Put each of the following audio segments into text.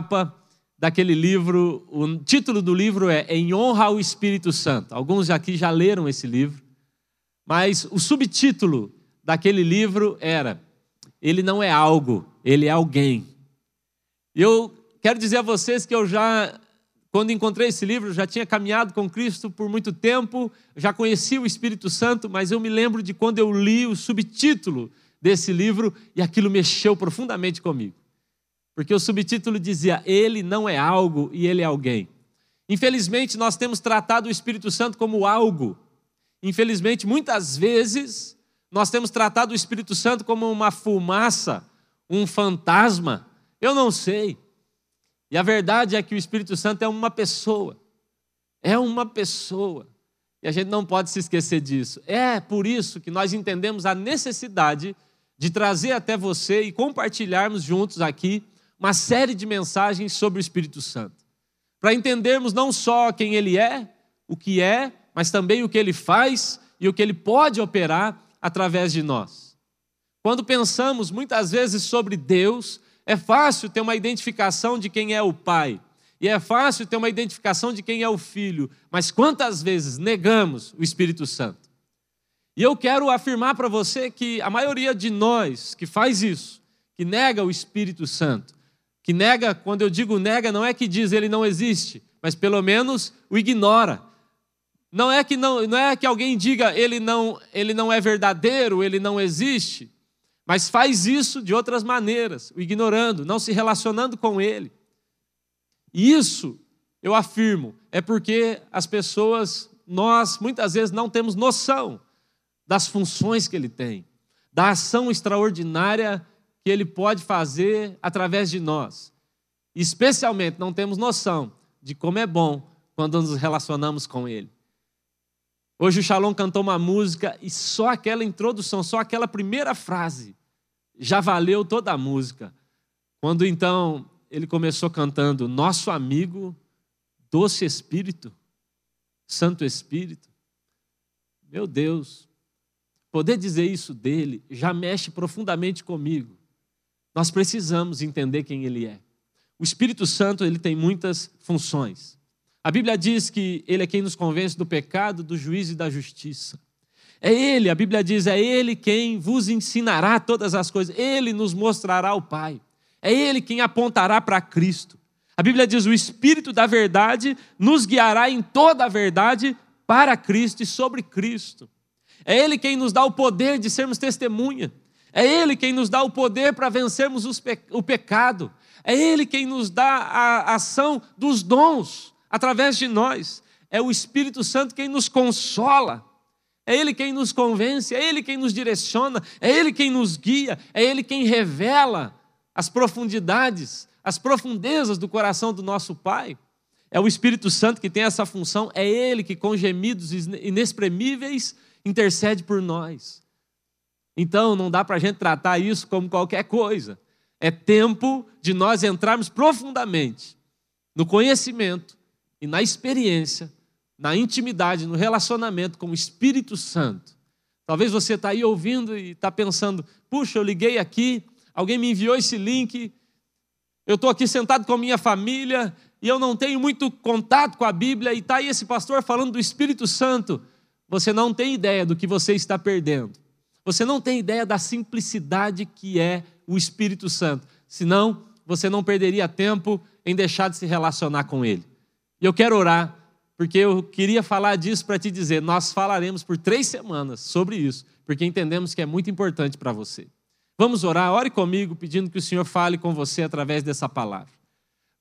capa daquele livro, o título do livro é Em Honra ao Espírito Santo. Alguns aqui já leram esse livro, mas o subtítulo daquele livro era Ele não é algo, ele é alguém. Eu quero dizer a vocês que eu já, quando encontrei esse livro, já tinha caminhado com Cristo por muito tempo, já conhecia o Espírito Santo, mas eu me lembro de quando eu li o subtítulo desse livro e aquilo mexeu profundamente comigo. Porque o subtítulo dizia: Ele não é algo e ele é alguém. Infelizmente, nós temos tratado o Espírito Santo como algo. Infelizmente, muitas vezes, nós temos tratado o Espírito Santo como uma fumaça, um fantasma. Eu não sei. E a verdade é que o Espírito Santo é uma pessoa. É uma pessoa. E a gente não pode se esquecer disso. É por isso que nós entendemos a necessidade de trazer até você e compartilharmos juntos aqui uma série de mensagens sobre o Espírito Santo. Para entendermos não só quem ele é, o que é, mas também o que ele faz e o que ele pode operar através de nós. Quando pensamos muitas vezes sobre Deus, é fácil ter uma identificação de quem é o Pai, e é fácil ter uma identificação de quem é o Filho, mas quantas vezes negamos o Espírito Santo? E eu quero afirmar para você que a maioria de nós que faz isso, que nega o Espírito Santo, que nega, quando eu digo nega, não é que diz ele não existe, mas pelo menos o ignora. Não é que não, não é que alguém diga ele não, ele não é verdadeiro, ele não existe, mas faz isso de outras maneiras, o ignorando, não se relacionando com ele. E isso, eu afirmo, é porque as pessoas, nós muitas vezes não temos noção das funções que ele tem, da ação extraordinária que ele pode fazer através de nós. Especialmente não temos noção de como é bom quando nos relacionamos com ele. Hoje o Shalom cantou uma música e só aquela introdução, só aquela primeira frase já valeu toda a música. Quando então ele começou cantando Nosso amigo, doce Espírito, Santo Espírito. Meu Deus, poder dizer isso dele já mexe profundamente comigo. Nós precisamos entender quem ele é. O Espírito Santo, ele tem muitas funções. A Bíblia diz que ele é quem nos convence do pecado, do juízo e da justiça. É ele, a Bíblia diz, é ele quem vos ensinará todas as coisas. Ele nos mostrará o Pai. É ele quem apontará para Cristo. A Bíblia diz: o Espírito da verdade nos guiará em toda a verdade para Cristo e sobre Cristo. É Ele quem nos dá o poder de sermos testemunha. É Ele quem nos dá o poder para vencermos pe o pecado. É Ele quem nos dá a ação dos dons através de nós. É o Espírito Santo quem nos consola. É Ele quem nos convence, é Ele quem nos direciona, é Ele quem nos guia, é Ele quem revela as profundidades, as profundezas do coração do nosso Pai. É o Espírito Santo que tem essa função, é Ele que, com gemidos inexprimíveis, intercede por nós. Então, não dá para a gente tratar isso como qualquer coisa. É tempo de nós entrarmos profundamente no conhecimento e na experiência, na intimidade, no relacionamento com o Espírito Santo. Talvez você está aí ouvindo e está pensando: puxa, eu liguei aqui, alguém me enviou esse link, eu estou aqui sentado com a minha família e eu não tenho muito contato com a Bíblia, e está aí esse pastor falando do Espírito Santo. Você não tem ideia do que você está perdendo. Você não tem ideia da simplicidade que é o Espírito Santo. Senão, você não perderia tempo em deixar de se relacionar com Ele. E eu quero orar, porque eu queria falar disso para te dizer. Nós falaremos por três semanas sobre isso, porque entendemos que é muito importante para você. Vamos orar, ore comigo, pedindo que o Senhor fale com você através dessa palavra.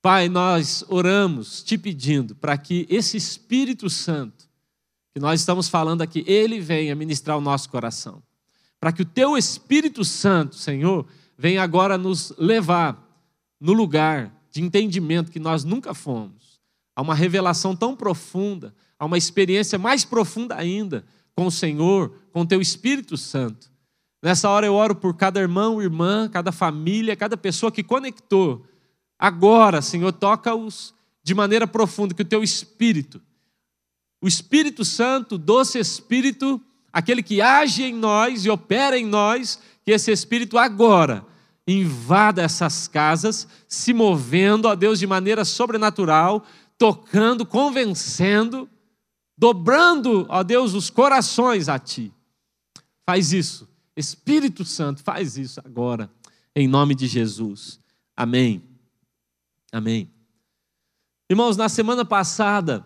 Pai, nós oramos te pedindo para que esse Espírito Santo, que nós estamos falando aqui, ele venha ministrar o nosso coração para que o teu Espírito Santo, Senhor, venha agora nos levar no lugar de entendimento que nós nunca fomos, a uma revelação tão profunda, a uma experiência mais profunda ainda com o Senhor, com o teu Espírito Santo. Nessa hora eu oro por cada irmão, irmã, cada família, cada pessoa que conectou. Agora, Senhor, toca-os de maneira profunda, que o teu Espírito, o Espírito Santo, doce Espírito, aquele que age em nós e opera em nós, que esse Espírito agora invada essas casas, se movendo, ó Deus, de maneira sobrenatural, tocando, convencendo, dobrando, ó Deus, os corações a Ti. Faz isso. Espírito Santo, faz isso agora, em nome de Jesus. Amém. Amém. Irmãos, na semana passada,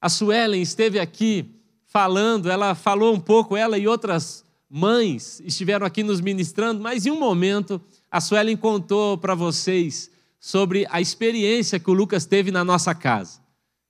a Suelen esteve aqui falando, ela falou um pouco, ela e outras mães estiveram aqui nos ministrando, mas em um momento a Suelen contou para vocês sobre a experiência que o Lucas teve na nossa casa.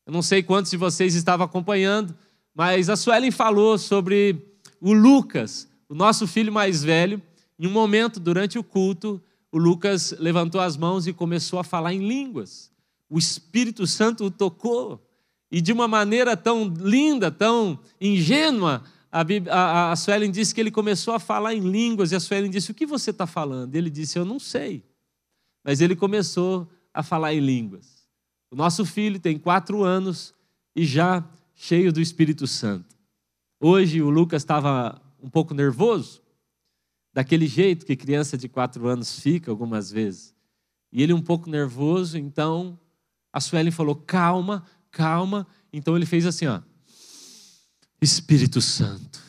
Eu não sei quantos de vocês estavam acompanhando, mas a Suelen falou sobre o Lucas, o nosso filho mais velho. Em um momento, durante o culto, o Lucas levantou as mãos e começou a falar em línguas. O Espírito Santo o tocou. E de uma maneira tão linda, tão ingênua, a, a, a Suelen disse que ele começou a falar em línguas. E a Suelen disse: O que você está falando? Ele disse: Eu não sei. Mas ele começou a falar em línguas. O nosso filho tem quatro anos e já cheio do Espírito Santo. Hoje o Lucas estava um pouco nervoso, daquele jeito que criança de quatro anos fica algumas vezes. E ele um pouco nervoso, então a Suelen falou: calma, calma. Então ele fez assim, ó. Espírito Santo.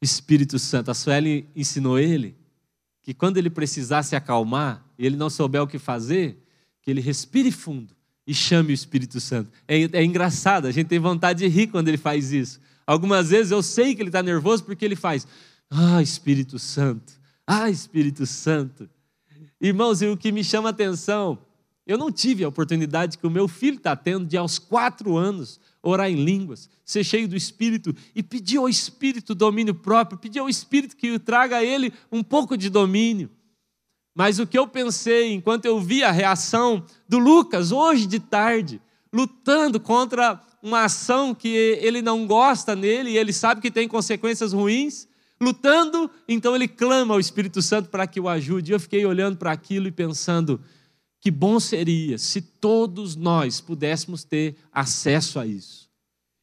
Espírito Santo. A Sueli ensinou ele que quando ele precisar se acalmar e ele não souber o que fazer, que ele respire fundo e chame o Espírito Santo. É, é engraçado, a gente tem vontade de rir quando ele faz isso. Algumas vezes eu sei que ele está nervoso porque ele faz, ah, Espírito Santo, ah, Espírito Santo. Irmãos, e o que me chama a atenção, eu não tive a oportunidade que o meu filho está tendo de aos quatro anos orar em línguas, ser cheio do Espírito e pedir ao Espírito domínio próprio, pedir ao Espírito que traga a ele um pouco de domínio. Mas o que eu pensei enquanto eu vi a reação do Lucas hoje de tarde, lutando contra uma ação que ele não gosta nele e ele sabe que tem consequências ruins, lutando, então ele clama ao Espírito Santo para que o ajude. Eu fiquei olhando para aquilo e pensando: que bom seria se todos nós pudéssemos ter acesso a isso.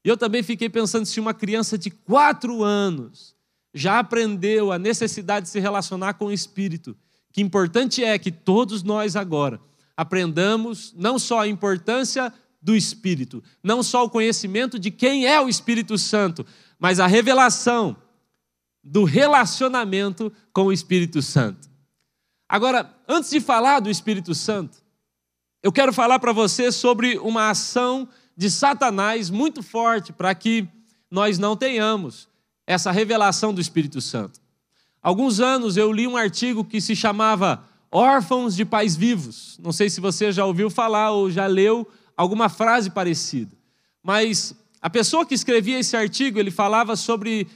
E eu também fiquei pensando se uma criança de quatro anos já aprendeu a necessidade de se relacionar com o Espírito, que importante é que todos nós agora aprendamos não só a importância do Espírito, não só o conhecimento de quem é o Espírito Santo, mas a revelação do relacionamento com o Espírito Santo. Agora, antes de falar do Espírito Santo, eu quero falar para você sobre uma ação de Satanás muito forte para que nós não tenhamos essa revelação do Espírito Santo. Alguns anos eu li um artigo que se chamava Órfãos de Pais Vivos. Não sei se você já ouviu falar ou já leu alguma frase parecida. Mas a pessoa que escrevia esse artigo, ele falava sobre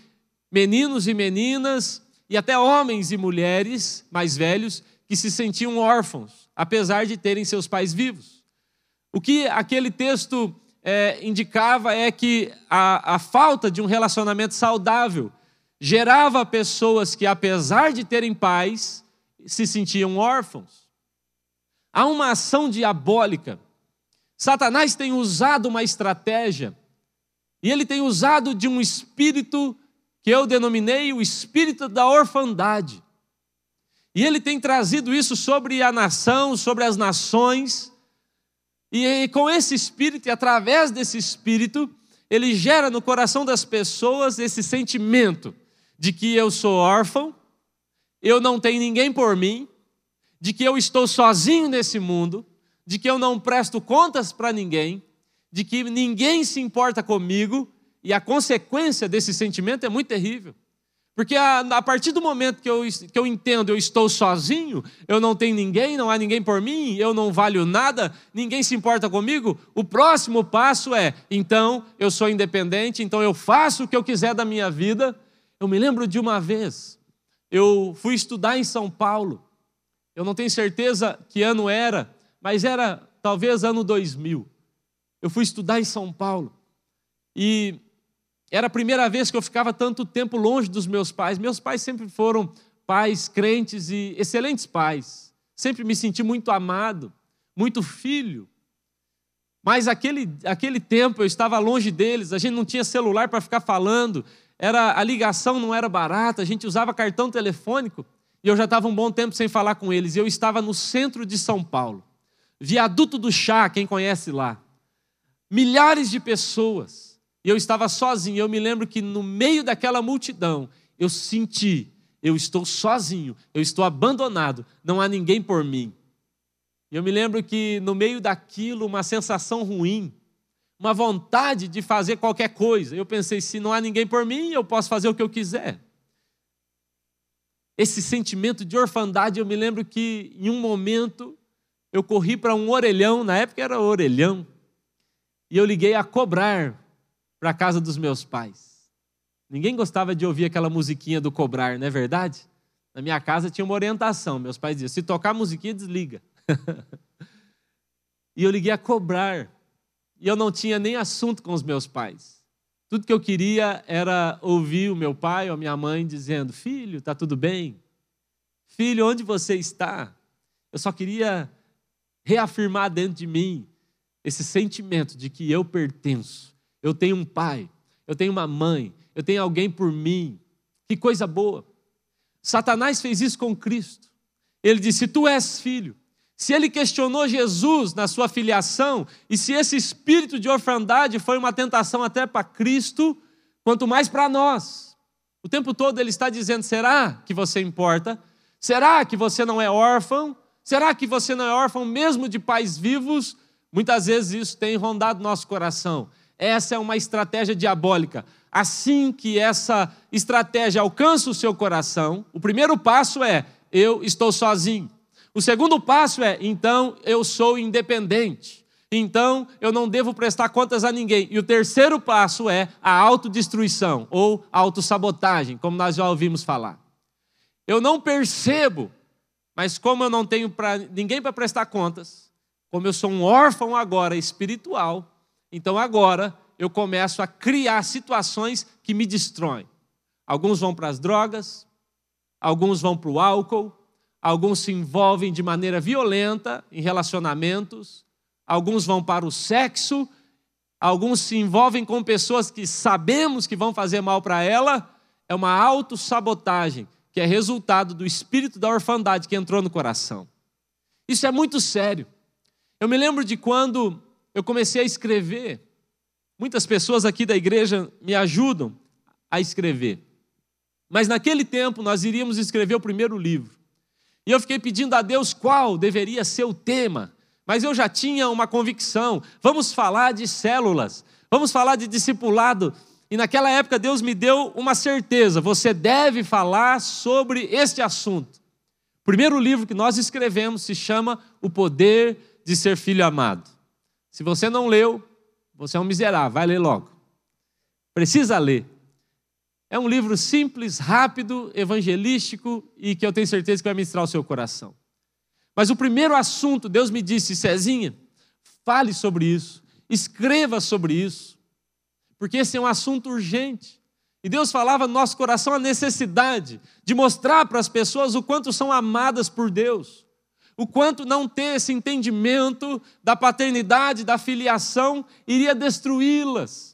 meninos e meninas e até homens e mulheres mais velhos que se sentiam órfãos, apesar de terem seus pais vivos. O que aquele texto é, indicava é que a, a falta de um relacionamento saudável gerava pessoas que, apesar de terem pais, se sentiam órfãos. Há uma ação diabólica Satanás tem usado uma estratégia, e ele tem usado de um espírito que eu denominei o espírito da orfandade. E ele tem trazido isso sobre a nação, sobre as nações, e com esse espírito, e através desse espírito, ele gera no coração das pessoas esse sentimento de que eu sou órfão, eu não tenho ninguém por mim, de que eu estou sozinho nesse mundo, de que eu não presto contas para ninguém, de que ninguém se importa comigo, e a consequência desse sentimento é muito terrível. Porque a, a, partir do momento que eu, que eu entendo, eu estou sozinho, eu não tenho ninguém, não há ninguém por mim, eu não valho nada, ninguém se importa comigo, o próximo passo é: então eu sou independente, então eu faço o que eu quiser da minha vida. Eu me lembro de uma vez, eu fui estudar em São Paulo, eu não tenho certeza que ano era, mas era talvez ano 2000. Eu fui estudar em São Paulo e era a primeira vez que eu ficava tanto tempo longe dos meus pais. Meus pais sempre foram pais crentes e excelentes pais. Sempre me senti muito amado, muito filho. Mas aquele, aquele tempo eu estava longe deles, a gente não tinha celular para ficar falando, era a ligação não era barata, a gente usava cartão telefônico. E eu já estava um bom tempo sem falar com eles. Eu estava no centro de São Paulo. Viaduto do Chá, quem conhece lá. Milhares de pessoas. E eu estava sozinho. Eu me lembro que no meio daquela multidão, eu senti, eu estou sozinho, eu estou abandonado, não há ninguém por mim. E eu me lembro que no meio daquilo, uma sensação ruim, uma vontade de fazer qualquer coisa. Eu pensei, se não há ninguém por mim, eu posso fazer o que eu quiser. Esse sentimento de orfandade, eu me lembro que em um momento eu corri para um orelhão, na época era orelhão, e eu liguei a cobrar para a casa dos meus pais. Ninguém gostava de ouvir aquela musiquinha do cobrar, não é verdade? Na minha casa tinha uma orientação. Meus pais diziam: se tocar a musiquinha, desliga. e eu liguei a cobrar e eu não tinha nem assunto com os meus pais. Tudo que eu queria era ouvir o meu pai ou a minha mãe dizendo: Filho, está tudo bem? Filho, onde você está? Eu só queria reafirmar dentro de mim esse sentimento de que eu pertenço. Eu tenho um pai, eu tenho uma mãe, eu tenho alguém por mim. Que coisa boa. Satanás fez isso com Cristo. Ele disse: Tu és filho. Se ele questionou Jesus na sua filiação, e se esse espírito de orfandade foi uma tentação até para Cristo, quanto mais para nós. O tempo todo ele está dizendo: será que você importa? Será que você não é órfão? Será que você não é órfão mesmo de pais vivos? Muitas vezes isso tem rondado nosso coração. Essa é uma estratégia diabólica. Assim que essa estratégia alcança o seu coração, o primeiro passo é: eu estou sozinho. O segundo passo é: então eu sou independente. Então eu não devo prestar contas a ninguém. E o terceiro passo é a autodestruição ou autossabotagem, como nós já ouvimos falar. Eu não percebo, mas como eu não tenho pra, ninguém para prestar contas, como eu sou um órfão agora espiritual, então agora eu começo a criar situações que me destroem. Alguns vão para as drogas, alguns vão para o álcool, alguns se envolvem de maneira violenta em relacionamentos, alguns vão para o sexo, alguns se envolvem com pessoas que sabemos que vão fazer mal para ela, é uma autossabotagem, que é resultado do espírito da orfandade que entrou no coração. Isso é muito sério. Eu me lembro de quando eu comecei a escrever, muitas pessoas aqui da igreja me ajudam a escrever. Mas naquele tempo nós iríamos escrever o primeiro livro. E eu fiquei pedindo a Deus qual deveria ser o tema, mas eu já tinha uma convicção. Vamos falar de células, vamos falar de discipulado. E naquela época Deus me deu uma certeza: você deve falar sobre este assunto. O primeiro livro que nós escrevemos se chama O Poder de Ser Filho Amado. Se você não leu, você é um miserável, vai ler logo. Precisa ler. É um livro simples, rápido, evangelístico e que eu tenho certeza que vai ministrar o seu coração. Mas o primeiro assunto, Deus me disse, Cezinha, fale sobre isso, escreva sobre isso, porque esse é um assunto urgente. E Deus falava no nosso coração a necessidade de mostrar para as pessoas o quanto são amadas por Deus, o quanto não ter esse entendimento da paternidade, da filiação, iria destruí-las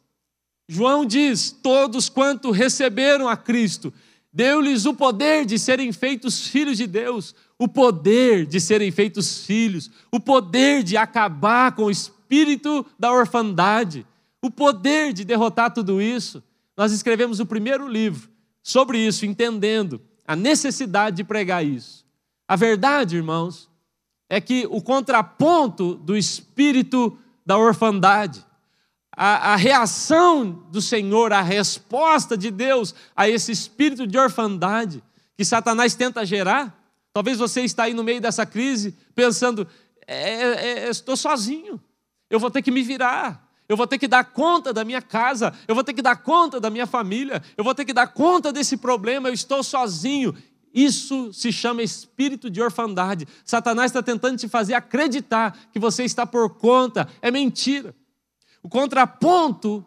João diz: Todos quanto receberam a Cristo, deu-lhes o poder de serem feitos filhos de Deus, o poder de serem feitos filhos, o poder de acabar com o espírito da orfandade, o poder de derrotar tudo isso. Nós escrevemos o primeiro livro sobre isso, entendendo a necessidade de pregar isso. A verdade, irmãos, é que o contraponto do espírito da orfandade a, a, reação do Senhor, a resposta de Deus a esse espírito de orfandade que Satanás tenta gerar. Talvez você está aí no meio dessa crise pensando: é, é, é, estou sozinho, eu vou ter que me virar. Eu vou ter que dar conta da minha casa, eu vou ter que dar conta da minha família, eu vou ter que dar conta desse problema, eu estou sozinho. Isso se chama espírito de orfandade. Satanás está tentando te fazer acreditar que você está por conta. É mentira. O contraponto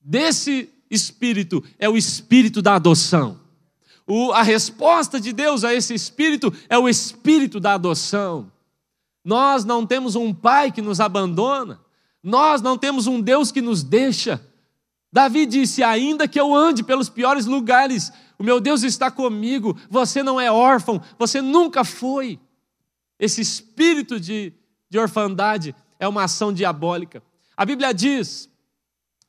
desse espírito é o espírito da adoção. O, a resposta de Deus a esse espírito é o espírito da adoção. Nós não temos um pai que nos abandona, nós não temos um Deus que nos deixa. Davi disse: Ainda que eu ande pelos piores lugares, o meu Deus está comigo, você não é órfão, você nunca foi. Esse espírito de, de orfandade é uma ação diabólica. A Bíblia diz,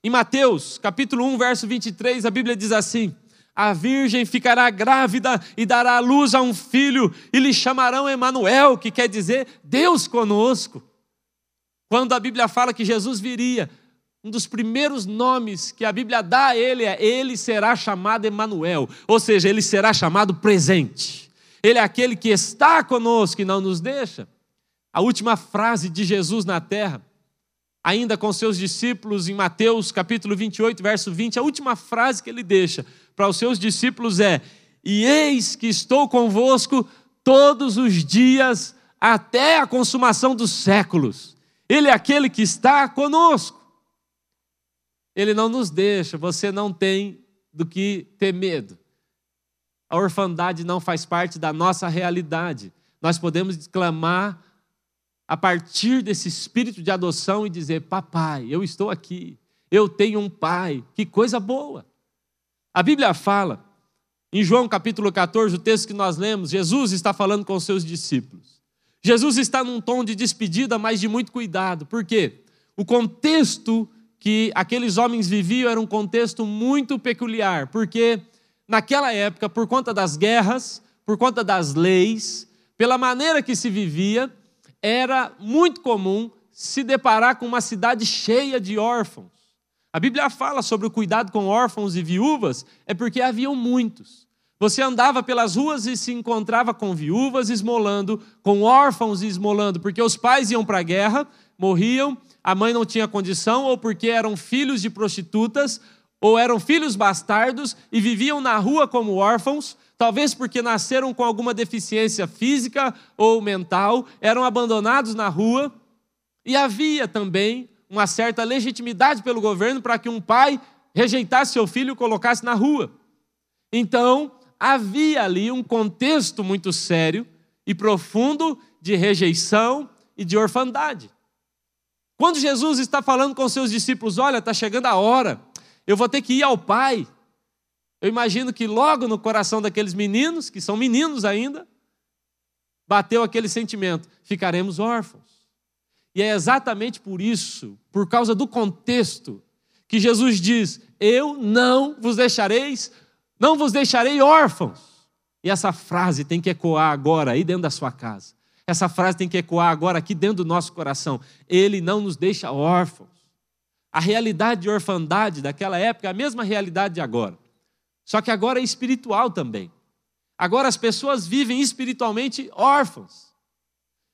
em Mateus, capítulo 1, verso 23, a Bíblia diz assim: A virgem ficará grávida e dará à luz a um filho, e lhe chamarão Emanuel, que quer dizer Deus conosco. Quando a Bíblia fala que Jesus viria, um dos primeiros nomes que a Bíblia dá a ele é: ele será chamado Emanuel, ou seja, ele será chamado presente. Ele é aquele que está conosco e não nos deixa. A última frase de Jesus na terra, ainda com seus discípulos em Mateus capítulo 28, verso 20, a última frase que ele deixa para os seus discípulos é: E eis que estou convosco todos os dias até a consumação dos séculos. Ele é aquele que está conosco. Ele não nos deixa, você não tem do que ter medo. A orfandade não faz parte da nossa realidade. Nós podemos exclamar a partir desse espírito de adoção e dizer: Papai, eu estou aqui, eu tenho um pai, que coisa boa. A Bíblia fala, em João capítulo 14, o texto que nós lemos, Jesus está falando com os seus discípulos. Jesus está num tom de despedida, mas de muito cuidado, por quê? O contexto que aqueles homens viviam era um contexto muito peculiar, porque naquela época, por conta das guerras, por conta das leis, pela maneira que se vivia, era muito comum se deparar com uma cidade cheia de órfãos. A Bíblia fala sobre o cuidado com órfãos e viúvas, é porque haviam muitos. Você andava pelas ruas e se encontrava com viúvas esmolando, com órfãos esmolando, porque os pais iam para a guerra, morriam, a mãe não tinha condição, ou porque eram filhos de prostitutas, ou eram filhos bastardos e viviam na rua como órfãos, talvez porque nasceram com alguma deficiência física ou mental, eram abandonados na rua, e havia também uma certa legitimidade pelo governo para que um pai rejeitasse seu filho e colocasse na rua. Então, havia ali um contexto muito sério e profundo de rejeição e de orfandade. Quando Jesus está falando com seus discípulos, olha, está chegando a hora, eu vou ter que ir ao Pai. Eu imagino que logo no coração daqueles meninos, que são meninos ainda, bateu aquele sentimento: ficaremos órfãos. E é exatamente por isso, por causa do contexto, que Jesus diz: Eu não vos deixareis, não vos deixarei órfãos. E essa frase tem que ecoar agora aí dentro da sua casa. Essa frase tem que ecoar agora aqui dentro do nosso coração. Ele não nos deixa órfãos. A realidade de orfandade daquela época é a mesma realidade de agora. Só que agora é espiritual também. Agora as pessoas vivem espiritualmente órfãos.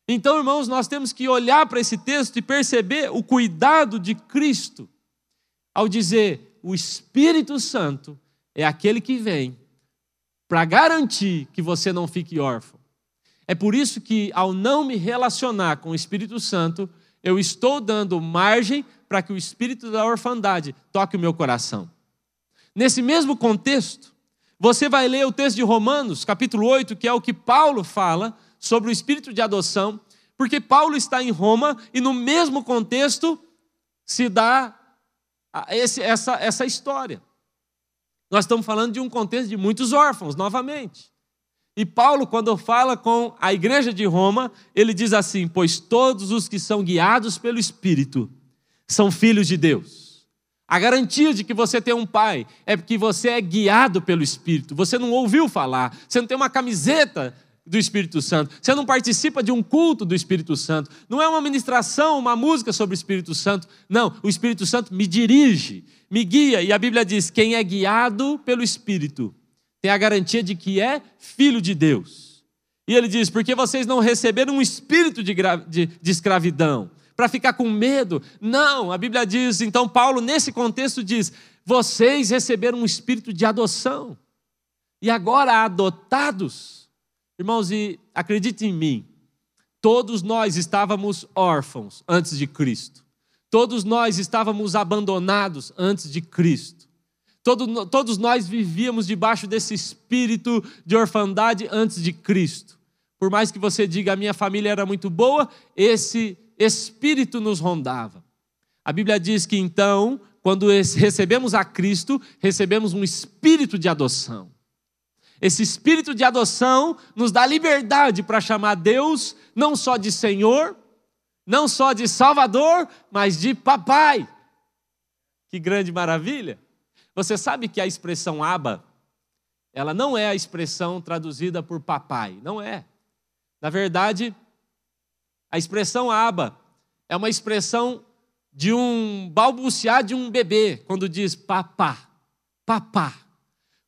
Então, irmãos, nós temos que olhar para esse texto e perceber o cuidado de Cristo ao dizer: o Espírito Santo é aquele que vem para garantir que você não fique órfão. É por isso que, ao não me relacionar com o Espírito Santo, eu estou dando margem para que o espírito da orfandade toque o meu coração. Nesse mesmo contexto, você vai ler o texto de Romanos, capítulo 8, que é o que Paulo fala sobre o espírito de adoção, porque Paulo está em Roma e no mesmo contexto se dá esse, essa, essa história. Nós estamos falando de um contexto de muitos órfãos, novamente. E Paulo, quando fala com a igreja de Roma, ele diz assim: Pois todos os que são guiados pelo Espírito são filhos de Deus. A garantia de que você tem um pai é porque você é guiado pelo Espírito. Você não ouviu falar, você não tem uma camiseta do Espírito Santo, você não participa de um culto do Espírito Santo, não é uma ministração, uma música sobre o Espírito Santo. Não, o Espírito Santo me dirige, me guia, e a Bíblia diz: quem é guiado pelo Espírito tem a garantia de que é filho de Deus. E ele diz: porque vocês não receberam um espírito de, de, de escravidão, para ficar com medo. Não, a Bíblia diz, então, Paulo, nesse contexto, diz: vocês receberam um espírito de adoção. E agora, adotados, irmãos, e acredite em mim, todos nós estávamos órfãos antes de Cristo. Todos nós estávamos abandonados antes de Cristo. Todo, todos nós vivíamos debaixo desse espírito de orfandade antes de Cristo. Por mais que você diga a minha família era muito boa, esse espírito nos rondava. A Bíblia diz que então, quando recebemos a Cristo, recebemos um espírito de adoção. Esse espírito de adoção nos dá liberdade para chamar Deus não só de Senhor, não só de Salvador, mas de Papai. Que grande maravilha! Você sabe que a expressão aba, ela não é a expressão traduzida por papai, não é. Na verdade, a expressão aba é uma expressão de um balbuciar de um bebê, quando diz papá, papá.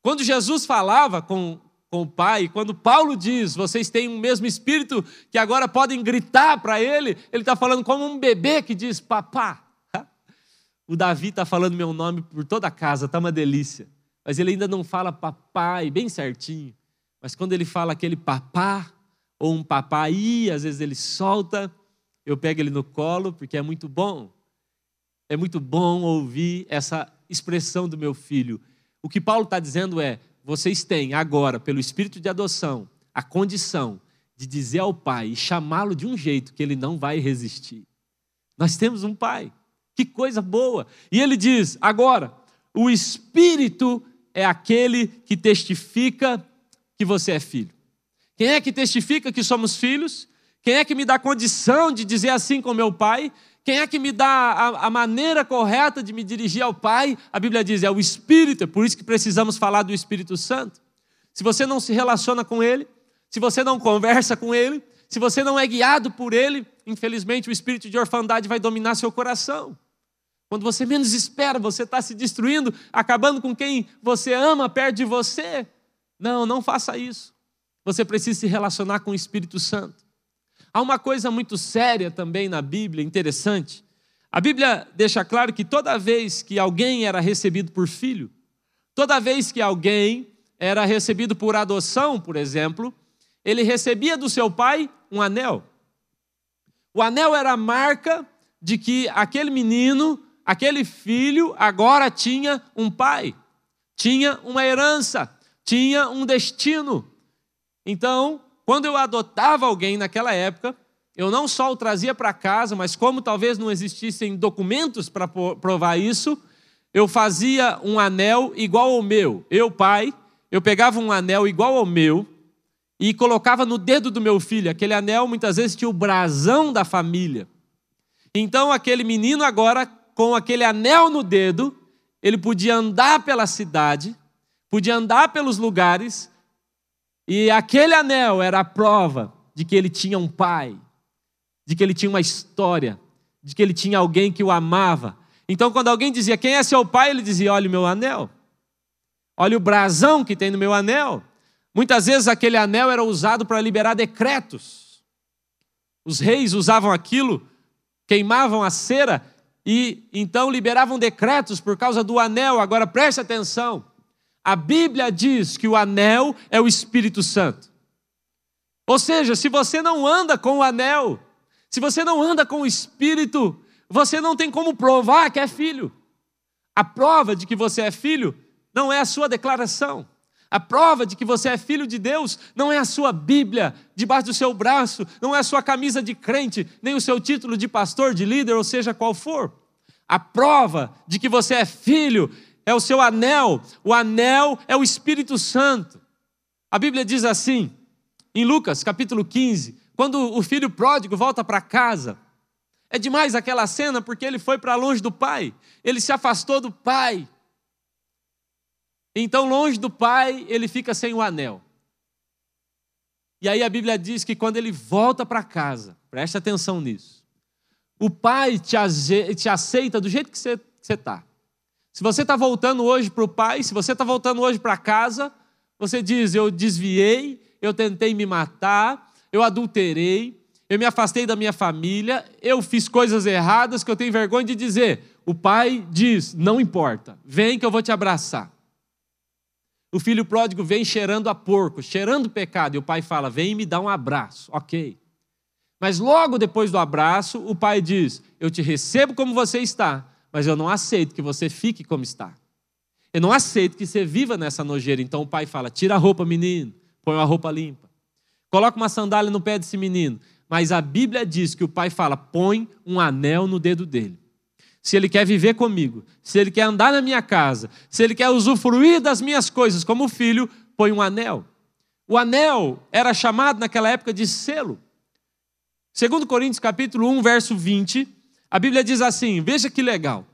Quando Jesus falava com, com o Pai, quando Paulo diz, vocês têm um mesmo espírito que agora podem gritar para ele, ele está falando como um bebê que diz papá. O Davi está falando meu nome por toda a casa, está uma delícia. Mas ele ainda não fala papai bem certinho. Mas quando ele fala aquele papá, ou um papai, às vezes ele solta, eu pego ele no colo, porque é muito bom. É muito bom ouvir essa expressão do meu filho. O que Paulo está dizendo é: vocês têm agora, pelo espírito de adoção, a condição de dizer ao pai e chamá-lo de um jeito que ele não vai resistir. Nós temos um pai. Que coisa boa! E ele diz: agora, o espírito é aquele que testifica que você é filho. Quem é que testifica que somos filhos? Quem é que me dá condição de dizer assim com meu pai? Quem é que me dá a, a, maneira correta de me dirigir ao Pai? A Bíblia diz, é o Espírito, é por isso que precisamos falar do Espírito Santo. Se você não se relaciona com Ele, se você não conversa com Ele, se você não é guiado por Ele, infelizmente o espírito de orfandade vai dominar seu coração. Quando você menos espera, você está se destruindo, acabando com quem você ama perto de você. Não, não faça isso. Você precisa se relacionar com o Espírito Santo. Há uma coisa muito séria também na Bíblia, interessante. A Bíblia deixa claro que toda vez que alguém era recebido por filho, toda vez que alguém era recebido por adoção, por exemplo, ele recebia do seu pai um anel. O anel era a marca de que aquele menino, aquele filho, agora tinha um pai, tinha uma herança, tinha um destino. Então, quando eu adotava alguém naquela época, eu não só o trazia para casa, mas como talvez não existissem documentos para provar isso, eu fazia um anel igual ao meu. Eu, pai, eu pegava um anel igual ao meu e colocava no dedo do meu filho. Aquele anel muitas vezes tinha o brasão da família. Então aquele menino agora com aquele anel no dedo, ele podia andar pela cidade, podia andar pelos lugares e aquele anel era a prova de que ele tinha um pai, de que ele tinha uma história, de que ele tinha alguém que o amava. Então, quando alguém dizia quem é seu pai, ele dizia: olha o meu anel, olha o brasão que tem no meu anel. Muitas vezes aquele anel era usado para liberar decretos. Os reis usavam aquilo, queimavam a cera e então liberavam decretos por causa do anel. Agora preste atenção. A Bíblia diz que o anel é o Espírito Santo. Ou seja, se você não anda com o anel, se você não anda com o Espírito, você não tem como provar que é filho. A prova de que você é filho não é a sua declaração. A prova de que você é filho de Deus não é a sua Bíblia debaixo do seu braço, não é a sua camisa de crente, nem o seu título de pastor, de líder, ou seja qual for. A prova de que você é filho é o seu anel, o anel é o Espírito Santo. A Bíblia diz assim, em Lucas capítulo 15, quando o filho pródigo volta para casa, é demais aquela cena porque ele foi para longe do pai, ele se afastou do pai. Então, longe do pai, ele fica sem o anel. E aí a Bíblia diz que quando ele volta para casa, preste atenção nisso, o pai te aceita do jeito que você está. Se você está voltando hoje para o pai, se você está voltando hoje para casa, você diz: Eu desviei, eu tentei me matar, eu adulterei, eu me afastei da minha família, eu fiz coisas erradas que eu tenho vergonha de dizer. O pai diz: Não importa, vem que eu vou te abraçar. O filho pródigo vem cheirando a porco, cheirando pecado, e o pai fala: Vem e me dá um abraço. Ok. Mas logo depois do abraço, o pai diz: Eu te recebo como você está, mas eu não aceito que você fique como está. Eu não aceito que você viva nessa nojeira. Então o pai fala: tira a roupa, menino, põe uma roupa limpa. Coloca uma sandália no pé desse menino. Mas a Bíblia diz que o pai fala: põe um anel no dedo dele. Se ele quer viver comigo, se ele quer andar na minha casa, se ele quer usufruir das minhas coisas como filho, põe um anel. O anel era chamado naquela época de selo. Segundo Coríntios capítulo 1, verso 20, a Bíblia diz assim: Veja que legal.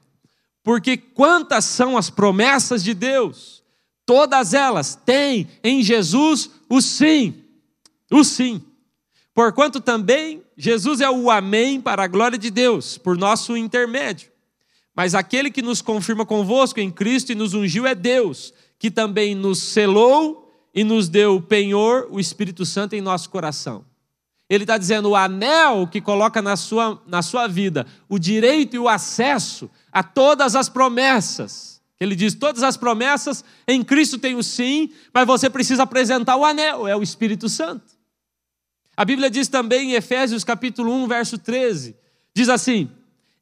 Porque quantas são as promessas de Deus? Todas elas têm em Jesus o sim. O sim. Porquanto também Jesus é o amém para a glória de Deus, por nosso intermédio. Mas aquele que nos confirma convosco em Cristo e nos ungiu é Deus, que também nos selou e nos deu penhor, o Espírito Santo em nosso coração. Ele está dizendo o anel que coloca na sua, na sua vida o direito e o acesso a todas as promessas. Ele diz: todas as promessas em Cristo tem o sim, mas você precisa apresentar o anel, é o Espírito Santo. A Bíblia diz também em Efésios capítulo 1, verso 13: diz assim: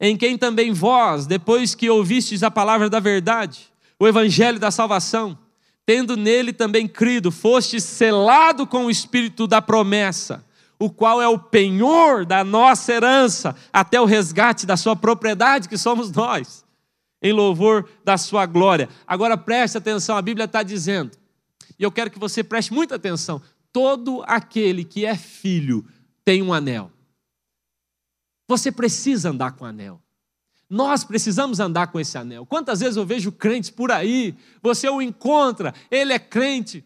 Em quem também vós, depois que ouvistes a palavra da verdade, o evangelho da salvação, tendo nele também crido, fostes selado com o Espírito da promessa o qual é o penhor da nossa herança, até o resgate da sua propriedade, que somos nós, em louvor da sua glória. Agora preste atenção, a Bíblia está dizendo, e eu quero que você preste muita atenção: todo aquele que é filho tem um anel. Você precisa andar com anel. Nós precisamos andar com esse anel. Quantas vezes eu vejo crentes por aí, você o encontra, ele é crente,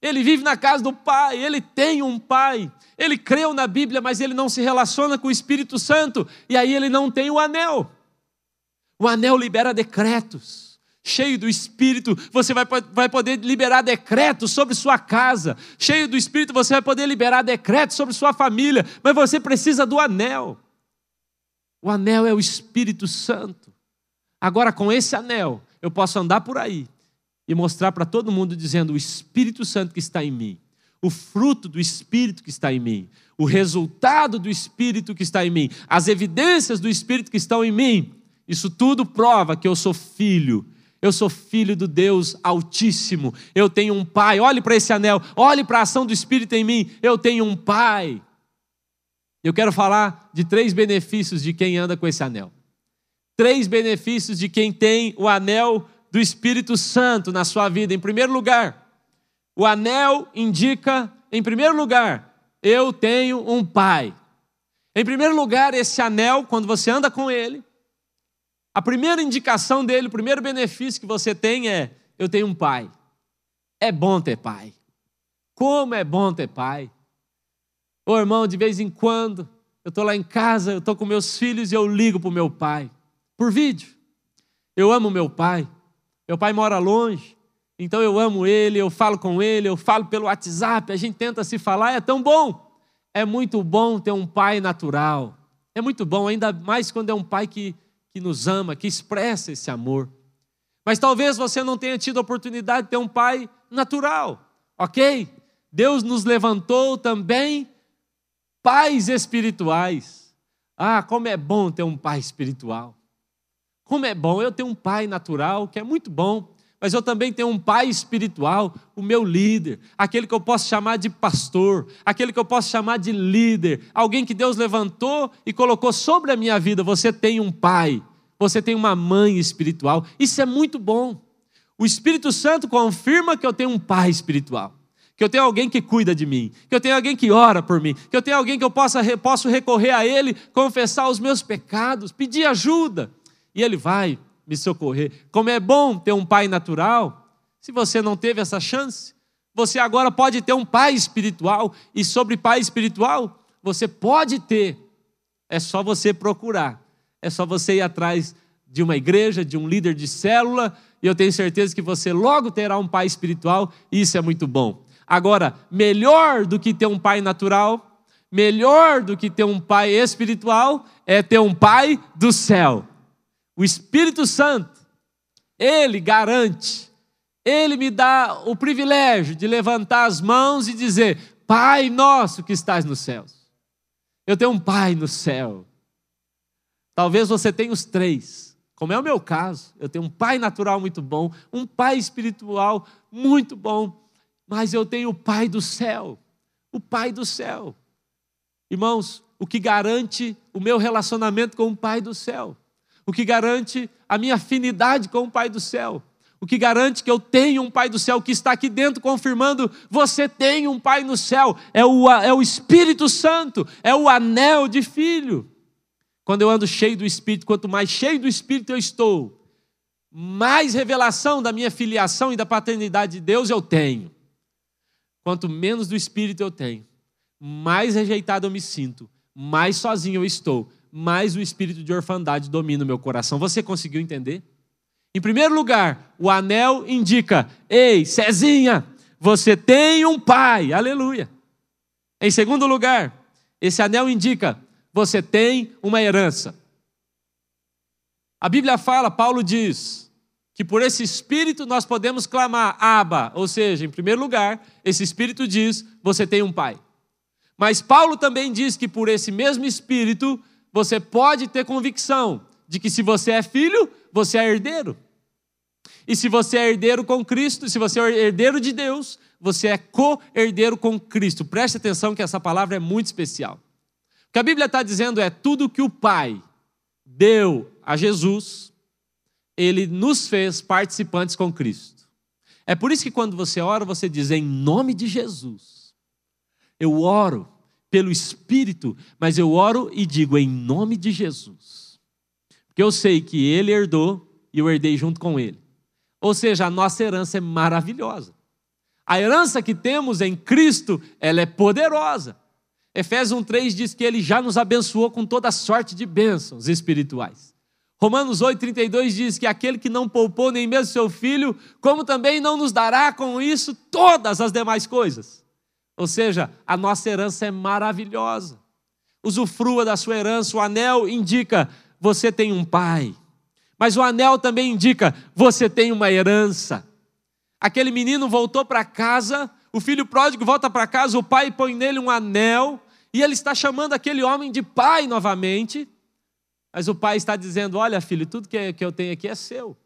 ele vive na casa do pai, ele tem um pai, ele creu na Bíblia, mas ele não se relaciona com o Espírito Santo, e aí ele não tem o anel. O anel libera decretos. Cheio do Espírito, você vai, vai poder liberar decretos sobre sua casa. Cheio do Espírito, você vai poder liberar decretos sobre sua família. Mas você precisa do anel. O anel é o Espírito Santo. Agora, com esse anel, eu posso andar por aí e mostrar para todo mundo dizendo: o Espírito Santo que está em mim, o fruto do Espírito que está em mim, o resultado do Espírito que está em mim, as evidências do Espírito que estão em mim, isso tudo prova que eu sou filho. Eu sou filho do Deus Altíssimo. Eu tenho um pai. Olhe para esse anel. Olhe para a ação do Espírito em mim. Eu tenho um pai. Eu quero falar de três benefícios de quem anda com esse anel. Três benefícios de quem tem o anel do Espírito Santo na sua vida. Em primeiro lugar, o anel indica, em primeiro lugar, eu tenho um pai. Em primeiro lugar, esse anel, quando você anda com ele, a primeira indicação dele, o primeiro benefício que você tem é: eu tenho um pai. É bom ter pai. Como é bom ter pai. Ô irmão, de vez em quando, eu estou lá em casa, eu estou com meus filhos e eu ligo para o meu pai, por vídeo. Eu amo meu pai. Meu pai mora longe, então eu amo ele, eu falo com ele, eu falo pelo WhatsApp, a gente tenta se falar, é tão bom. É muito bom ter um pai natural. É muito bom, ainda mais quando é um pai que, que nos ama, que expressa esse amor. Mas talvez você não tenha tido a oportunidade de ter um pai natural, ok? Deus nos levantou também pais espirituais. Ah, como é bom ter um pai espiritual. Como é bom, eu tenho um pai natural, que é muito bom, mas eu também tenho um pai espiritual, o meu líder, aquele que eu posso chamar de pastor, aquele que eu posso chamar de líder, alguém que Deus levantou e colocou sobre a minha vida. Você tem um pai, você tem uma mãe espiritual, isso é muito bom. O Espírito Santo confirma que eu tenho um pai espiritual que eu tenho alguém que cuida de mim, que eu tenho alguém que ora por mim, que eu tenho alguém que eu possa, posso recorrer a Ele, confessar os meus pecados, pedir ajuda. E Ele vai me socorrer. Como é bom ter um pai natural, se você não teve essa chance, você agora pode ter um pai espiritual, e sobre pai espiritual, você pode ter, é só você procurar, é só você ir atrás de uma igreja, de um líder de célula, e eu tenho certeza que você logo terá um pai espiritual, e isso é muito bom. Agora, melhor do que ter um pai natural, melhor do que ter um pai espiritual, é ter um pai do céu. O Espírito Santo, ele garante, ele me dá o privilégio de levantar as mãos e dizer: Pai nosso que estás nos céus. Eu tenho um pai no céu. Talvez você tenha os três, como é o meu caso. Eu tenho um pai natural muito bom, um pai espiritual muito bom, mas eu tenho o pai do céu. O pai do céu. Irmãos, o que garante o meu relacionamento com o pai do céu o que garante a minha afinidade com o Pai do céu, O que garante que eu tenho um Pai do céu que está aqui dentro, confirmando: você tem um Pai no céu. É o, é o Espírito Santo, é o anel de filho. Quando eu ando cheio do Espírito, quanto mais cheio do Espírito eu estou, mais revelação da minha filiação e da paternidade de Deus eu tenho. Quanto menos do Espírito eu tenho, mais rejeitado eu me sinto, mais sozinho eu estou, mais o espírito de orfandade domina o meu coração. Você conseguiu entender? Em primeiro lugar, o anel indica: ei, Cezinha, você tem um pai, aleluia. Em segundo lugar, esse anel indica: você tem uma herança. A Bíblia fala, Paulo diz, que por esse espírito nós podemos clamar Abba, ou seja, em primeiro lugar, esse espírito diz: você tem um pai. Mas Paulo também diz que por esse mesmo espírito você pode ter convicção de que se você é filho, você é herdeiro. E se você é herdeiro com Cristo, se você é herdeiro de Deus, você é co-herdeiro com Cristo. Preste atenção que essa palavra é muito especial. O que a Bíblia está dizendo é tudo que o Pai deu a Jesus, ele nos fez participantes com Cristo. É por isso que quando você ora, você diz em nome de Jesus. Eu oro pelo Espírito, mas eu oro e digo em nome de Jesus. Porque eu sei que ele herdou e eu herdei junto com ele. Ou seja, a nossa herança é maravilhosa. A herança que temos em Cristo, ela é poderosa. Efésios 1:3 diz que ele já nos abençoou com toda sorte de bênçãos espirituais. Romanos 8:32 diz que aquele que não poupou nem mesmo seu filho, como também não nos dará com isso todas as demais coisas. Ou seja, a nossa herança é maravilhosa. Usufrua da sua herança, o anel indica você tem um pai. Mas o anel também indica você tem uma herança. Aquele menino voltou para casa, o filho pródigo volta para casa, o pai põe nele um anel, e ele está chamando aquele homem de pai novamente. Mas o pai está dizendo: Olha, filho, tudo que eu tenho aqui é seu.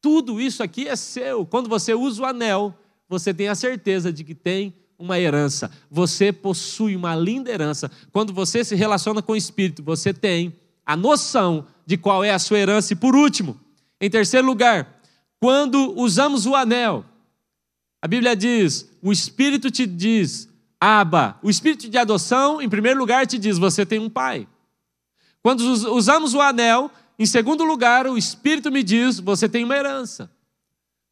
Tudo isso aqui é seu. Quando você usa o anel, você tem a certeza de que tem uma herança. Você possui uma linda herança. Quando você se relaciona com o Espírito, você tem a noção de qual é a sua herança. E por último, em terceiro lugar, quando usamos o anel, a Bíblia diz: o Espírito te diz, Aba. O Espírito de adoção, em primeiro lugar, te diz: você tem um pai. Quando usamos o anel, em segundo lugar, o Espírito me diz: você tem uma herança.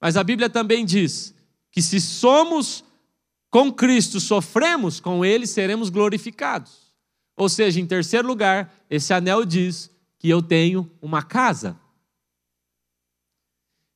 Mas a Bíblia também diz que se somos com Cristo sofremos, com Ele seremos glorificados. Ou seja, em terceiro lugar, esse anel diz que eu tenho uma casa.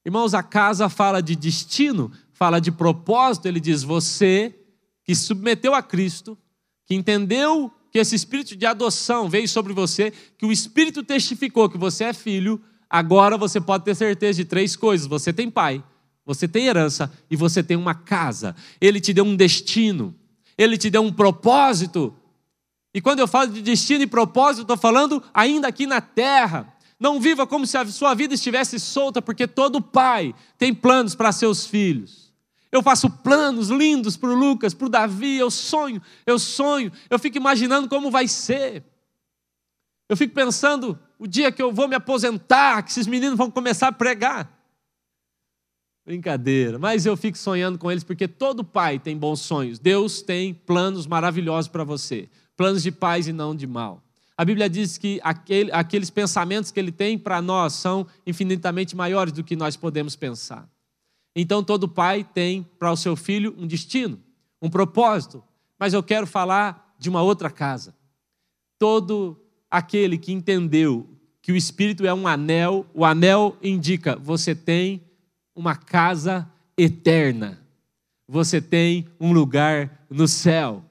Irmãos, a casa fala de destino, fala de propósito. Ele diz: você que submeteu a Cristo, que entendeu que esse espírito de adoção veio sobre você, que o Espírito testificou que você é filho, agora você pode ter certeza de três coisas: você tem pai, você tem herança e você tem uma casa. Ele te deu um destino, ele te deu um propósito. E quando eu falo de destino e propósito, estou falando ainda aqui na terra. Não viva como se a sua vida estivesse solta, porque todo pai tem planos para seus filhos. Eu faço planos lindos para o Lucas, para o Davi, eu sonho, eu sonho, eu fico imaginando como vai ser. Eu fico pensando o dia que eu vou me aposentar, que esses meninos vão começar a pregar. Brincadeira, mas eu fico sonhando com eles porque todo pai tem bons sonhos. Deus tem planos maravilhosos para você, planos de paz e não de mal. A Bíblia diz que aquele, aqueles pensamentos que ele tem para nós são infinitamente maiores do que nós podemos pensar. Então todo pai tem para o seu filho um destino, um propósito. Mas eu quero falar de uma outra casa. Todo aquele que entendeu que o Espírito é um anel, o anel indica você tem uma casa eterna. Você tem um lugar no céu.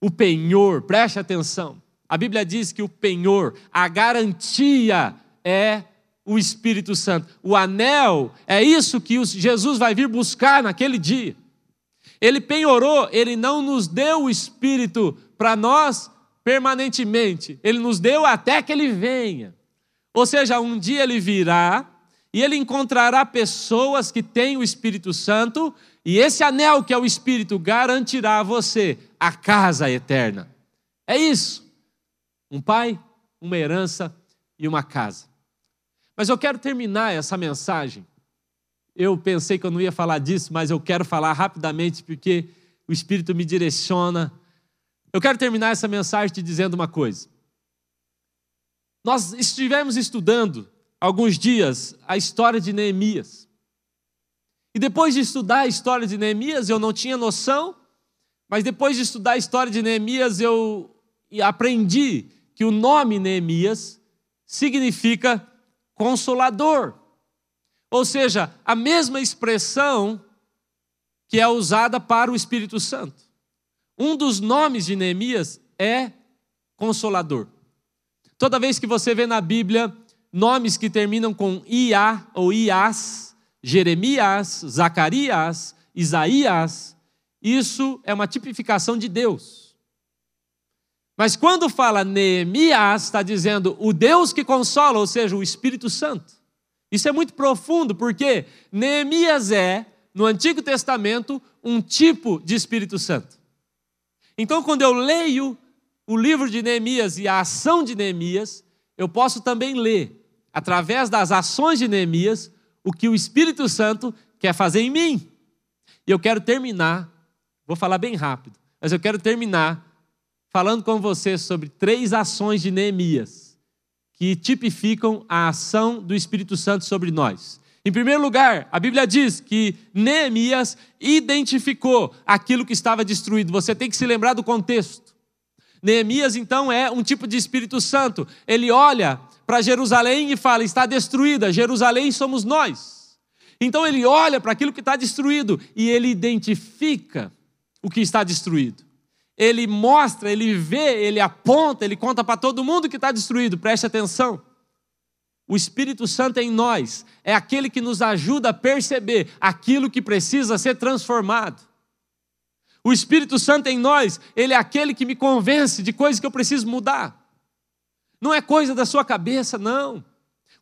O penhor, preste atenção. A Bíblia diz que o penhor, a garantia é o Espírito Santo. O anel é isso que Jesus vai vir buscar naquele dia. Ele penhorou, ele não nos deu o Espírito para nós permanentemente, ele nos deu até que ele venha. Ou seja, um dia ele virá e ele encontrará pessoas que têm o Espírito Santo, e esse anel que é o Espírito garantirá a você a casa eterna. É isso. Um pai, uma herança e uma casa. Mas eu quero terminar essa mensagem Eu pensei que eu não ia falar disso, mas eu quero falar rapidamente porque o Espírito me direciona. Eu quero terminar essa mensagem te dizendo uma coisa. Nós estivemos estudando alguns dias a história de Neemias. E depois de estudar a história de Neemias, eu não tinha noção, mas depois de estudar a história de Neemias, eu aprendi que o nome Neemias significa consolador. Ou seja, a mesma expressão que é usada para o Espírito Santo. Um dos nomes de Neemias é consolador. Toda vez que você vê na Bíblia nomes que terminam com Ia ou Ias, Jeremias, Zacarias, Isaías, isso é uma tipificação de Deus. Mas quando fala Neemias, está dizendo o Deus que consola, ou seja, o Espírito Santo. Isso é muito profundo, porque Neemias é, no Antigo Testamento, um tipo de Espírito Santo. Então, quando eu leio o livro de Neemias e a ação de Neemias, eu posso também ler, através das ações de Neemias, o que o Espírito Santo quer fazer em mim. E eu quero terminar, vou falar bem rápido, mas eu quero terminar falando com você sobre três ações de Neemias que tipificam a ação do Espírito Santo sobre nós. Em primeiro lugar, a Bíblia diz que Neemias identificou aquilo que estava destruído. Você tem que se lembrar do contexto. Neemias, então, é um tipo de Espírito Santo. Ele olha para Jerusalém e fala: está destruída, Jerusalém somos nós. Então ele olha para aquilo que está destruído e ele identifica o que está destruído. Ele mostra, ele vê, ele aponta, ele conta para todo mundo que está destruído. Preste atenção. O Espírito Santo em nós é aquele que nos ajuda a perceber aquilo que precisa ser transformado. O Espírito Santo em nós, ele é aquele que me convence de coisas que eu preciso mudar. Não é coisa da sua cabeça, não.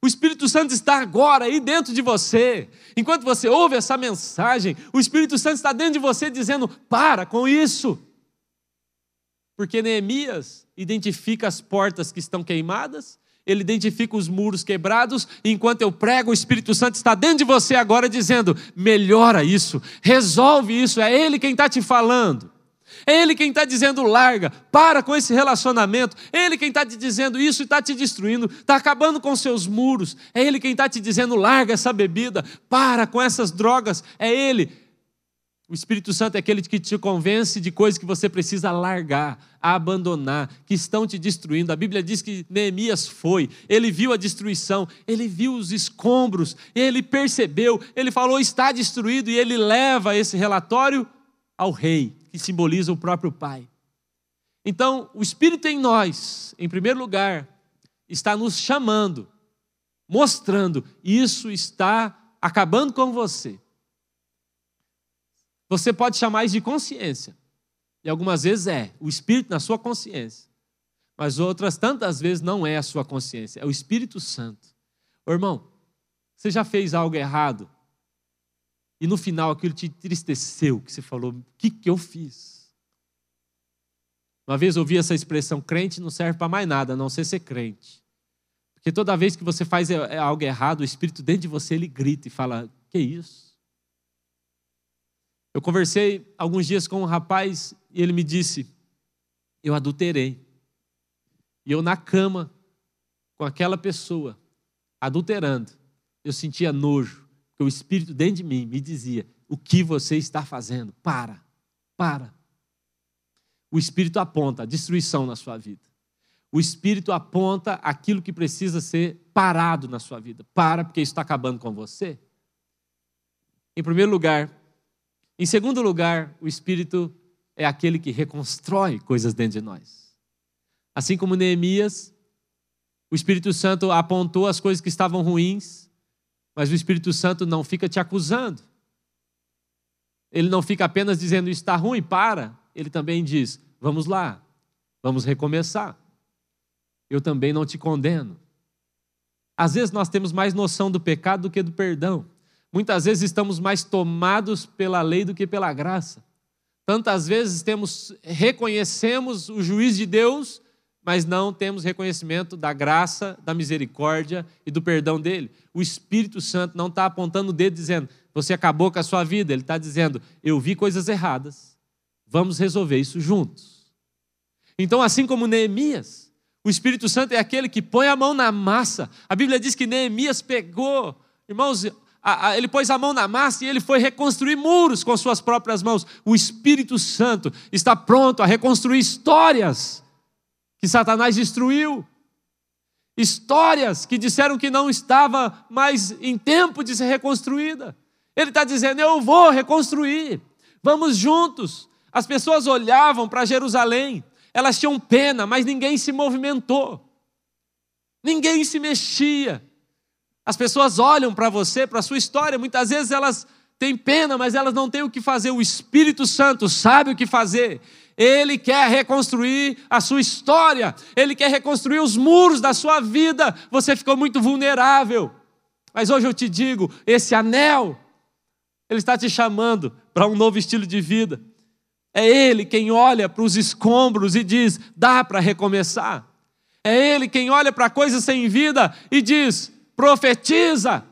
O Espírito Santo está agora aí dentro de você. Enquanto você ouve essa mensagem, o Espírito Santo está dentro de você dizendo: para com isso. Porque Neemias identifica as portas que estão queimadas ele identifica os muros quebrados, enquanto eu prego, o Espírito Santo está dentro de você agora dizendo: melhora isso, resolve isso, é Ele quem está te falando. É Ele quem está dizendo larga, para com esse relacionamento. É Ele quem está te dizendo isso e está te destruindo, está acabando com seus muros. É Ele quem está te dizendo larga essa bebida, para com essas drogas. É Ele. O Espírito Santo é aquele que te convence de coisas que você precisa largar, abandonar, que estão te destruindo. A Bíblia diz que Neemias foi, ele viu a destruição, ele viu os escombros, ele percebeu, ele falou está destruído e ele leva esse relatório ao rei, que simboliza o próprio pai. Então, o Espírito em nós, em primeiro lugar, está nos chamando, mostrando, isso está acabando com você você pode chamar isso de consciência. E algumas vezes é, o Espírito na sua consciência. Mas outras tantas vezes não é a sua consciência, é o Espírito Santo. Ô, irmão, você já fez algo errado e no final aquilo te entristeceu, que você falou, o que, que eu fiz? Uma vez ouvi essa expressão, crente não serve para mais nada, a não ser ser crente. Porque toda vez que você faz é, é algo errado, o Espírito dentro de você, ele grita e fala, que isso? Eu conversei alguns dias com um rapaz e ele me disse: Eu adulterei. E eu na cama com aquela pessoa, adulterando, eu sentia nojo, porque o Espírito dentro de mim me dizia: O que você está fazendo? Para, para. O Espírito aponta a destruição na sua vida. O Espírito aponta aquilo que precisa ser parado na sua vida. Para, porque isso está acabando com você. Em primeiro lugar, em segundo lugar, o Espírito é aquele que reconstrói coisas dentro de nós. Assim como Neemias, o Espírito Santo apontou as coisas que estavam ruins, mas o Espírito Santo não fica te acusando. Ele não fica apenas dizendo está ruim, para. Ele também diz: vamos lá, vamos recomeçar. Eu também não te condeno. Às vezes nós temos mais noção do pecado do que do perdão. Muitas vezes estamos mais tomados pela lei do que pela graça. Tantas vezes temos reconhecemos o juiz de Deus, mas não temos reconhecimento da graça, da misericórdia e do perdão dele. O Espírito Santo não está apontando o dedo dizendo, você acabou com a sua vida. Ele está dizendo, eu vi coisas erradas, vamos resolver isso juntos. Então, assim como Neemias, o Espírito Santo é aquele que põe a mão na massa. A Bíblia diz que Neemias pegou, irmãos, a, a, ele pôs a mão na massa e ele foi reconstruir muros com suas próprias mãos. O Espírito Santo está pronto a reconstruir histórias que Satanás destruiu. Histórias que disseram que não estava mais em tempo de ser reconstruída. Ele está dizendo: Eu vou reconstruir, vamos juntos. As pessoas olhavam para Jerusalém, elas tinham pena, mas ninguém se movimentou, ninguém se mexia. As pessoas olham para você, para a sua história, muitas vezes elas têm pena, mas elas não têm o que fazer. O Espírito Santo sabe o que fazer. Ele quer reconstruir a sua história, ele quer reconstruir os muros da sua vida. Você ficou muito vulnerável. Mas hoje eu te digo: esse anel, ele está te chamando para um novo estilo de vida. É Ele quem olha para os escombros e diz: dá para recomeçar. É Ele quem olha para coisas sem vida e diz: profetiza.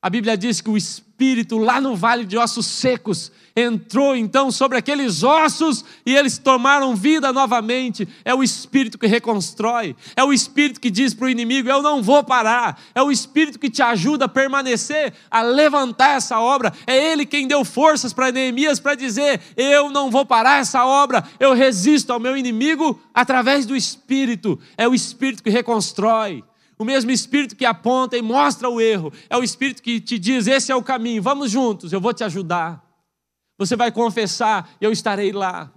A Bíblia diz que o Espírito, lá no vale de ossos secos, entrou então sobre aqueles ossos e eles tomaram vida novamente. É o Espírito que reconstrói, é o Espírito que diz para o inimigo: Eu não vou parar. É o Espírito que te ajuda a permanecer, a levantar essa obra. É Ele quem deu forças para Neemias para dizer: Eu não vou parar essa obra, eu resisto ao meu inimigo através do Espírito. É o Espírito que reconstrói. O mesmo Espírito que aponta e mostra o erro, é o Espírito que te diz: esse é o caminho, vamos juntos, eu vou te ajudar. Você vai confessar e eu estarei lá.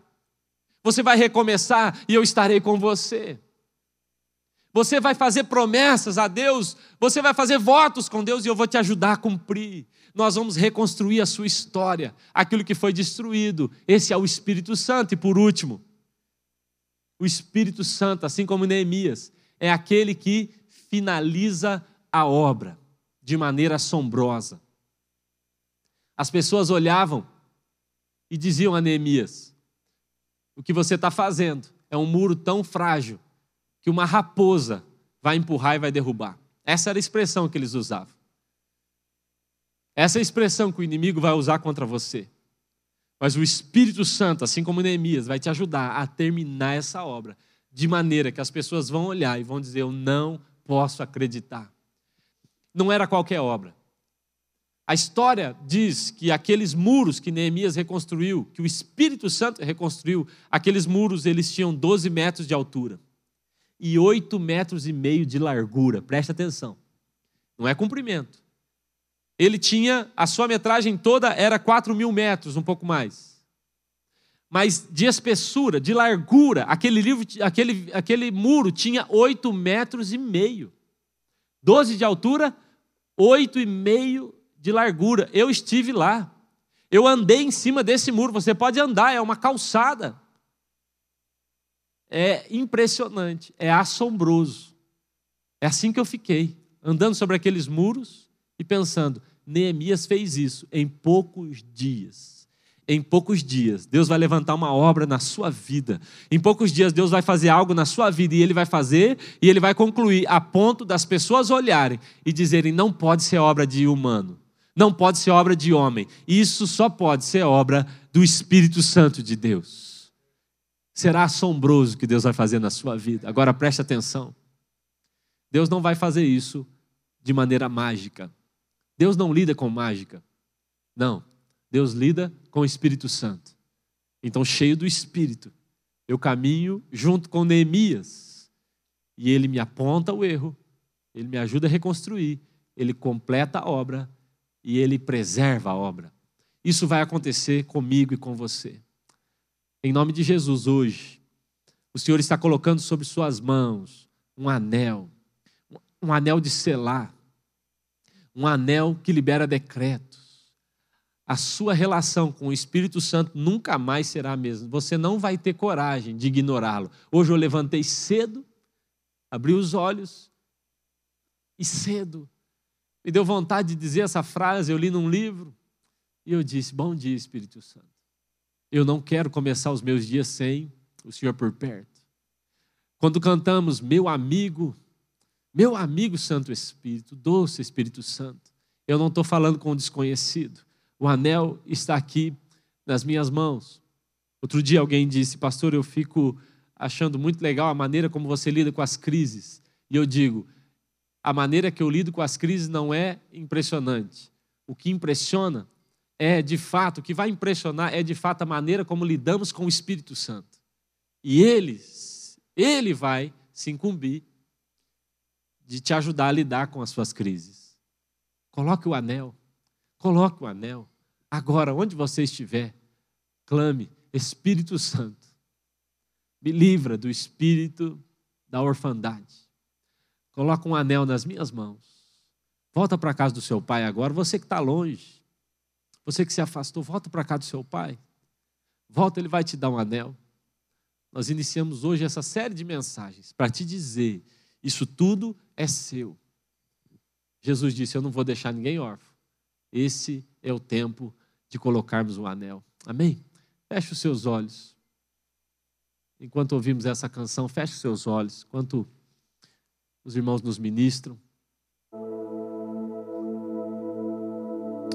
Você vai recomeçar e eu estarei com você. Você vai fazer promessas a Deus, você vai fazer votos com Deus e eu vou te ajudar a cumprir. Nós vamos reconstruir a sua história, aquilo que foi destruído. Esse é o Espírito Santo. E por último, o Espírito Santo, assim como Neemias, é aquele que finaliza a obra de maneira assombrosa. As pessoas olhavam e diziam a Neemias: O que você está fazendo é um muro tão frágil que uma raposa vai empurrar e vai derrubar. Essa era a expressão que eles usavam. Essa é a expressão que o inimigo vai usar contra você. Mas o Espírito Santo, assim como Neemias, vai te ajudar a terminar essa obra de maneira que as pessoas vão olhar e vão dizer: Eu não posso acreditar. Não era qualquer obra. A história diz que aqueles muros que Neemias reconstruiu, que o Espírito Santo reconstruiu, aqueles muros eles tinham 12 metros de altura e 8 metros e meio de largura. Presta atenção. Não é comprimento. Ele tinha, a sua metragem toda era 4 mil metros, um pouco mais. Mas de espessura, de largura, aquele, livro, aquele, aquele muro tinha 8 metros e meio. 12 de altura, 8 e meio de largura. Eu estive lá. Eu andei em cima desse muro. Você pode andar, é uma calçada. É impressionante, é assombroso. É assim que eu fiquei, andando sobre aqueles muros e pensando: Neemias fez isso em poucos dias em poucos dias, Deus vai levantar uma obra na sua vida. Em poucos dias, Deus vai fazer algo na sua vida e Ele vai fazer e Ele vai concluir a ponto das pessoas olharem e dizerem: não pode ser obra de humano não pode ser obra de homem. Isso só pode ser obra do Espírito Santo de Deus. Será assombroso o que Deus vai fazer na sua vida. Agora preste atenção. Deus não vai fazer isso de maneira mágica. Deus não lida com mágica. Não. Deus lida com o Espírito Santo. Então, cheio do Espírito, eu caminho junto com Neemias. E ele me aponta o erro, ele me ajuda a reconstruir, ele completa a obra e ele preserva a obra. Isso vai acontecer comigo e com você. Em nome de Jesus, hoje, o Senhor está colocando sobre suas mãos um anel, um anel de selar, um anel que libera decretos. A sua relação com o Espírito Santo nunca mais será a mesma. Você não vai ter coragem de ignorá-lo. Hoje eu levantei cedo, abri os olhos e cedo me deu vontade de dizer essa frase, eu li num livro, e eu disse: Bom dia, Espírito Santo. Eu não quero começar os meus dias sem o Senhor por perto. Quando cantamos, meu amigo, meu amigo Santo Espírito, doce Espírito Santo, eu não estou falando com um desconhecido. O anel está aqui nas minhas mãos. Outro dia alguém disse, pastor, eu fico achando muito legal a maneira como você lida com as crises. E eu digo, a maneira que eu lido com as crises não é impressionante. O que impressiona é, de fato, o que vai impressionar é, de fato, a maneira como lidamos com o Espírito Santo. E eles, ele vai se incumbir de te ajudar a lidar com as suas crises. Coloque o anel, coloque o anel. Agora, onde você estiver, clame, Espírito Santo, me livra do espírito da orfandade. Coloca um anel nas minhas mãos. Volta para casa do seu pai agora, você que está longe. Você que se afastou, volta para casa do seu pai. Volta, ele vai te dar um anel. Nós iniciamos hoje essa série de mensagens para te dizer: isso tudo é seu. Jesus disse: Eu não vou deixar ninguém órfão. Esse é o tempo de colocarmos o anel. Amém? Feche os seus olhos. Enquanto ouvimos essa canção, feche os seus olhos. Enquanto os irmãos nos ministram.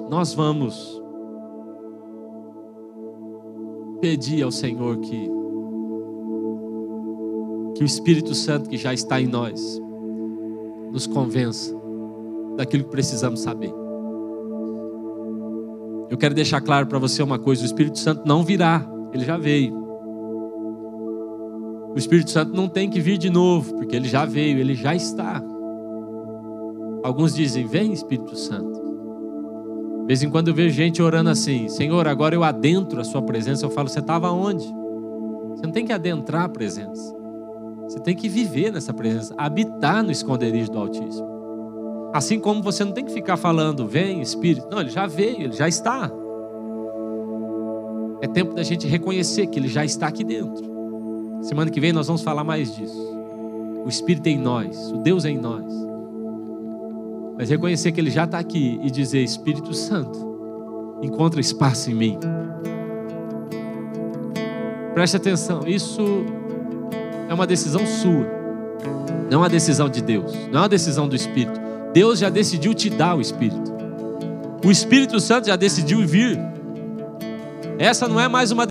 Nós vamos pedir ao Senhor que, que o Espírito Santo que já está em nós nos convença daquilo que precisamos saber. Eu quero deixar claro para você uma coisa: o Espírito Santo não virá, ele já veio. O Espírito Santo não tem que vir de novo, porque ele já veio, ele já está. Alguns dizem: Vem, Espírito Santo. De vez em quando eu vejo gente orando assim: Senhor, agora eu adentro a Sua presença. Eu falo: Você estava onde? Você não tem que adentrar a presença. Você tem que viver nessa presença, habitar no esconderijo do Altíssimo. Assim como você não tem que ficar falando, vem Espírito. Não, ele já veio, ele já está. É tempo da gente reconhecer que ele já está aqui dentro. Semana que vem nós vamos falar mais disso. O Espírito é em nós, o Deus é em nós. Mas reconhecer que ele já está aqui e dizer: Espírito Santo, encontra espaço em mim. Preste atenção, isso é uma decisão sua, não é uma decisão de Deus, não é uma decisão do Espírito. Deus já decidiu te dar o Espírito. O Espírito Santo já decidiu vir. Essa não é mais uma